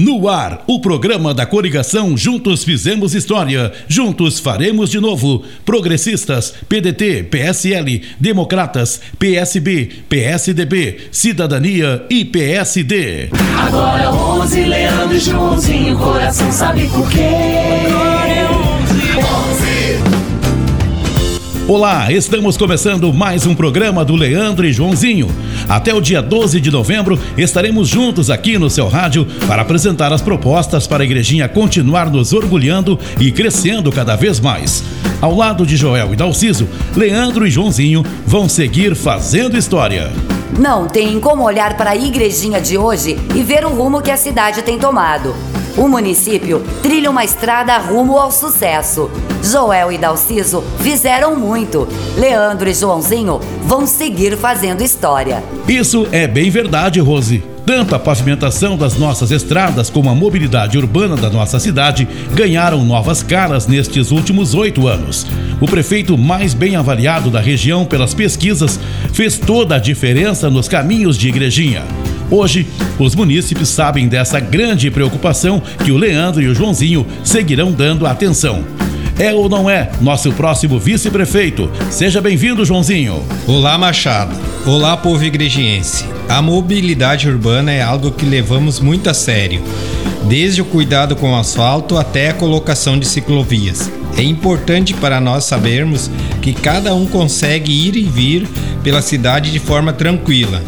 No ar, o programa da coligação Juntos Fizemos História, Juntos Faremos de Novo. Progressistas, PDT, PSL, Democratas, PSB, PSDB, Cidadania e PSD. Agora 11, Leandro e Joãozinho, coração sabe por quê? Agora é 11. 11. Olá, estamos começando mais um programa do Leandro e Joãozinho. Até o dia 12 de novembro estaremos juntos aqui no seu rádio para apresentar as propostas para a igrejinha continuar nos orgulhando e crescendo cada vez mais. Ao lado de Joel e Dalciso, Leandro e Joãozinho vão seguir fazendo história. Não tem como olhar para a igrejinha de hoje e ver o rumo que a cidade tem tomado. O município trilha uma estrada rumo ao sucesso. Joel e Dalciso fizeram muito. Leandro e Joãozinho vão seguir fazendo história. Isso é bem verdade, Rose. Tanto a pavimentação das nossas estradas como a mobilidade urbana da nossa cidade ganharam novas caras nestes últimos oito anos. O prefeito mais bem avaliado da região pelas pesquisas fez toda a diferença nos caminhos de Igrejinha. Hoje, os munícipes sabem dessa grande preocupação que o Leandro e o Joãozinho seguirão dando atenção. É ou não é nosso próximo vice-prefeito? Seja bem-vindo, Joãozinho. Olá, Machado. Olá, povo igrejiense. A mobilidade urbana é algo que levamos muito a sério, desde o cuidado com o asfalto até a colocação de ciclovias. É importante para nós sabermos que cada um consegue ir e vir pela cidade de forma tranquila,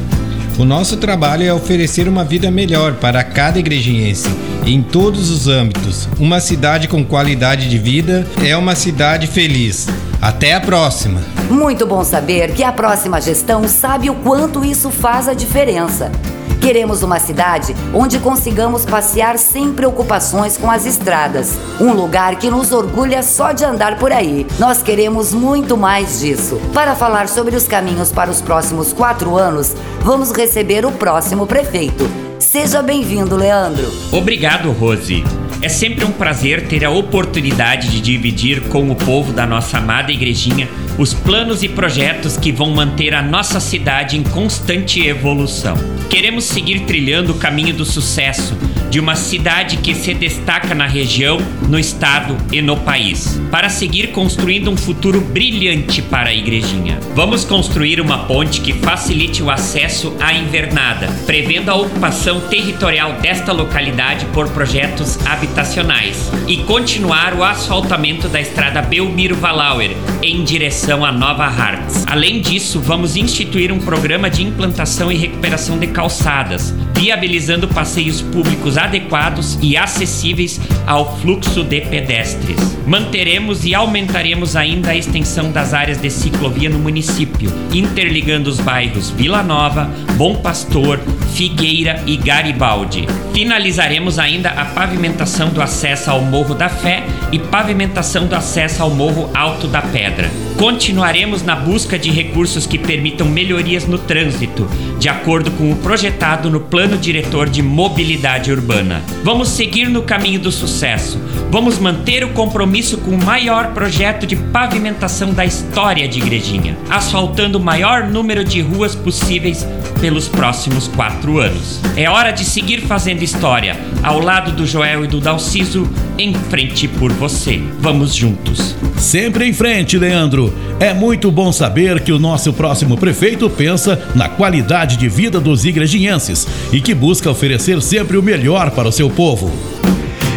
o nosso trabalho é oferecer uma vida melhor para cada igrejiense, em todos os âmbitos. Uma cidade com qualidade de vida é uma cidade feliz. Até a próxima! Muito bom saber que a próxima gestão sabe o quanto isso faz a diferença. Queremos uma cidade onde consigamos passear sem preocupações com as estradas. Um lugar que nos orgulha só de andar por aí. Nós queremos muito mais disso. Para falar sobre os caminhos para os próximos quatro anos, vamos receber o próximo prefeito. Seja bem-vindo, Leandro. Obrigado, Rose. É sempre um prazer ter a oportunidade de dividir com o povo da nossa amada igrejinha os planos e projetos que vão manter a nossa cidade em constante evolução. Queremos seguir trilhando o caminho do sucesso de uma cidade que se destaca na região, no estado e no país, para seguir construindo um futuro brilhante para a igrejinha. Vamos construir uma ponte que facilite o acesso à invernada, prevendo a ocupação territorial desta localidade por projetos habitacionais e continuar o asfaltamento da estrada Belmiro Valauer em direção à Nova Hartz. Além disso, vamos instituir um programa de implantação e recuperação de calçadas, viabilizando passeios públicos adequados e acessíveis ao fluxo de pedestres. Manteremos e aumentaremos ainda a extensão das áreas de ciclovia no município, interligando os bairros Vila Nova, Bom Pastor, Figueira e Garibaldi. Finalizaremos ainda a pavimentação do acesso ao Morro da Fé e pavimentação do acesso ao Morro Alto da Pedra. Continuaremos na busca de recursos que permitam melhorias no trânsito, de acordo com o projetado no Plano Diretor de Mobilidade Urbana. Vamos seguir no caminho do sucesso. Vamos manter o compromisso com o maior projeto de pavimentação da história de Igrejinha, asfaltando o maior número de ruas possíveis pelos próximos quatro anos. É hora de seguir fazendo história, ao lado do Joel e do Dalciso, em frente por você. Vamos juntos. Sempre em frente, Leandro. É muito bom saber que o nosso próximo prefeito pensa na qualidade de vida dos igrejinhenses e que busca oferecer sempre o melhor para o seu povo.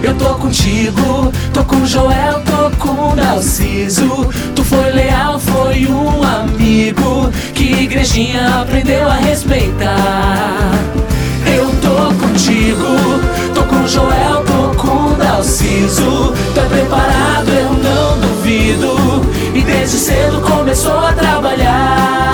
Eu tô contigo, tô com Joel, tô com Dalciso. Tu foi leal, foi um amigo que igrejinha aprendeu a respeitar. Eu tô contigo, tô com Joel, Tá preparado, eu não duvido. E desde cedo começou a trabalhar.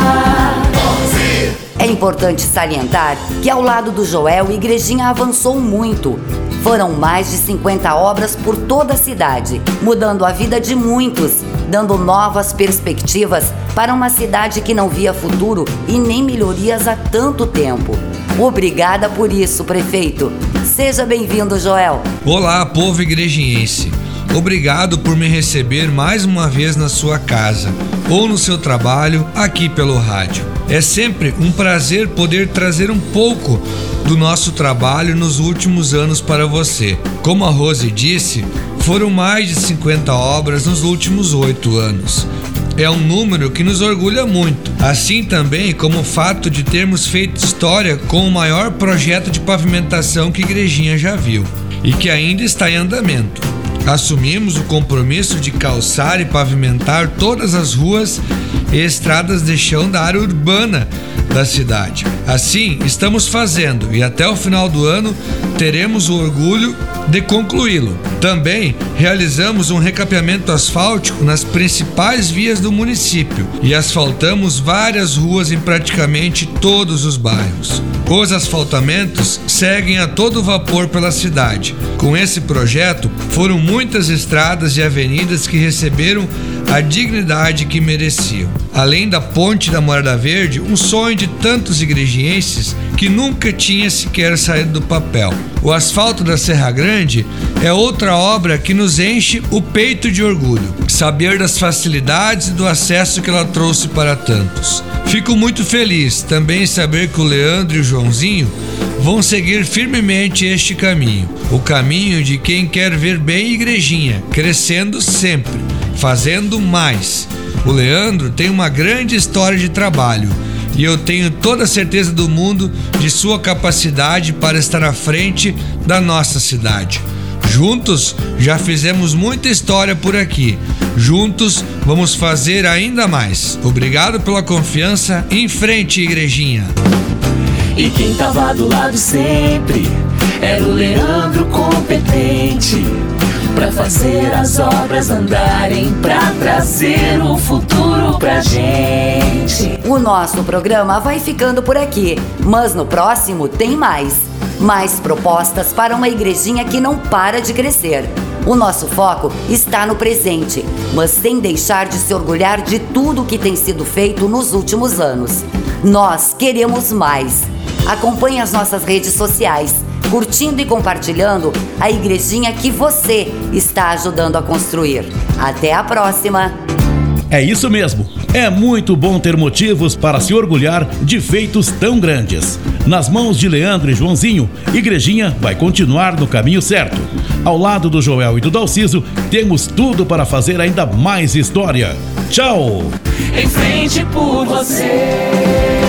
É importante salientar que ao lado do Joel, a igrejinha avançou muito. Foram mais de 50 obras por toda a cidade, mudando a vida de muitos, dando novas perspectivas para uma cidade que não via futuro e nem melhorias há tanto tempo. Obrigada por isso, prefeito. Seja bem-vindo, Joel. Olá, povo igrejiense. Obrigado por me receber mais uma vez na sua casa ou no seu trabalho aqui pelo rádio. É sempre um prazer poder trazer um pouco do nosso trabalho nos últimos anos para você. Como a Rose disse, foram mais de 50 obras nos últimos oito anos. É um número que nos orgulha muito, assim também como o fato de termos feito história com o maior projeto de pavimentação que Igrejinha já viu e que ainda está em andamento. Assumimos o compromisso de calçar e pavimentar todas as ruas e estradas de chão da área urbana da cidade. Assim, estamos fazendo e até o final do ano teremos o orgulho de concluí-lo. Também realizamos um recapeamento asfáltico nas principais vias do município e asfaltamos várias ruas em praticamente todos os bairros. Os asfaltamentos seguem a todo vapor pela cidade. Com esse projeto, foram muitas estradas e avenidas que receberam a dignidade que mereciam. Além da ponte da Morada Verde, um sonho de tantos igrejienses que nunca tinha sequer saído do papel. O asfalto da Serra Grande é outra obra que nos enche o peito de orgulho. Saber das facilidades e do acesso que ela trouxe para tantos. Fico muito feliz também em saber que o Leandro e o Joãozinho vão seguir firmemente este caminho, o caminho de quem quer ver bem Igrejinha, crescendo sempre fazendo mais. O Leandro tem uma grande história de trabalho e eu tenho toda a certeza do mundo de sua capacidade para estar à frente da nossa cidade. Juntos já fizemos muita história por aqui. Juntos vamos fazer ainda mais. Obrigado pela confiança. Em frente, igrejinha. E quem tava do lado sempre era o Leandro competente para fazer as obras andarem, para trazer o futuro pra gente. O nosso programa vai ficando por aqui, mas no próximo tem mais. Mais propostas para uma igrejinha que não para de crescer. O nosso foco está no presente, mas sem deixar de se orgulhar de tudo que tem sido feito nos últimos anos. Nós queremos mais. Acompanhe as nossas redes sociais curtindo e compartilhando a igrejinha que você está ajudando a construir. Até a próxima! É isso mesmo. É muito bom ter motivos para se orgulhar de feitos tão grandes. Nas mãos de Leandro e Joãozinho, Igrejinha vai continuar no caminho certo. Ao lado do Joel e do Dalciso, temos tudo para fazer ainda mais história. Tchau! Em frente por você. 11.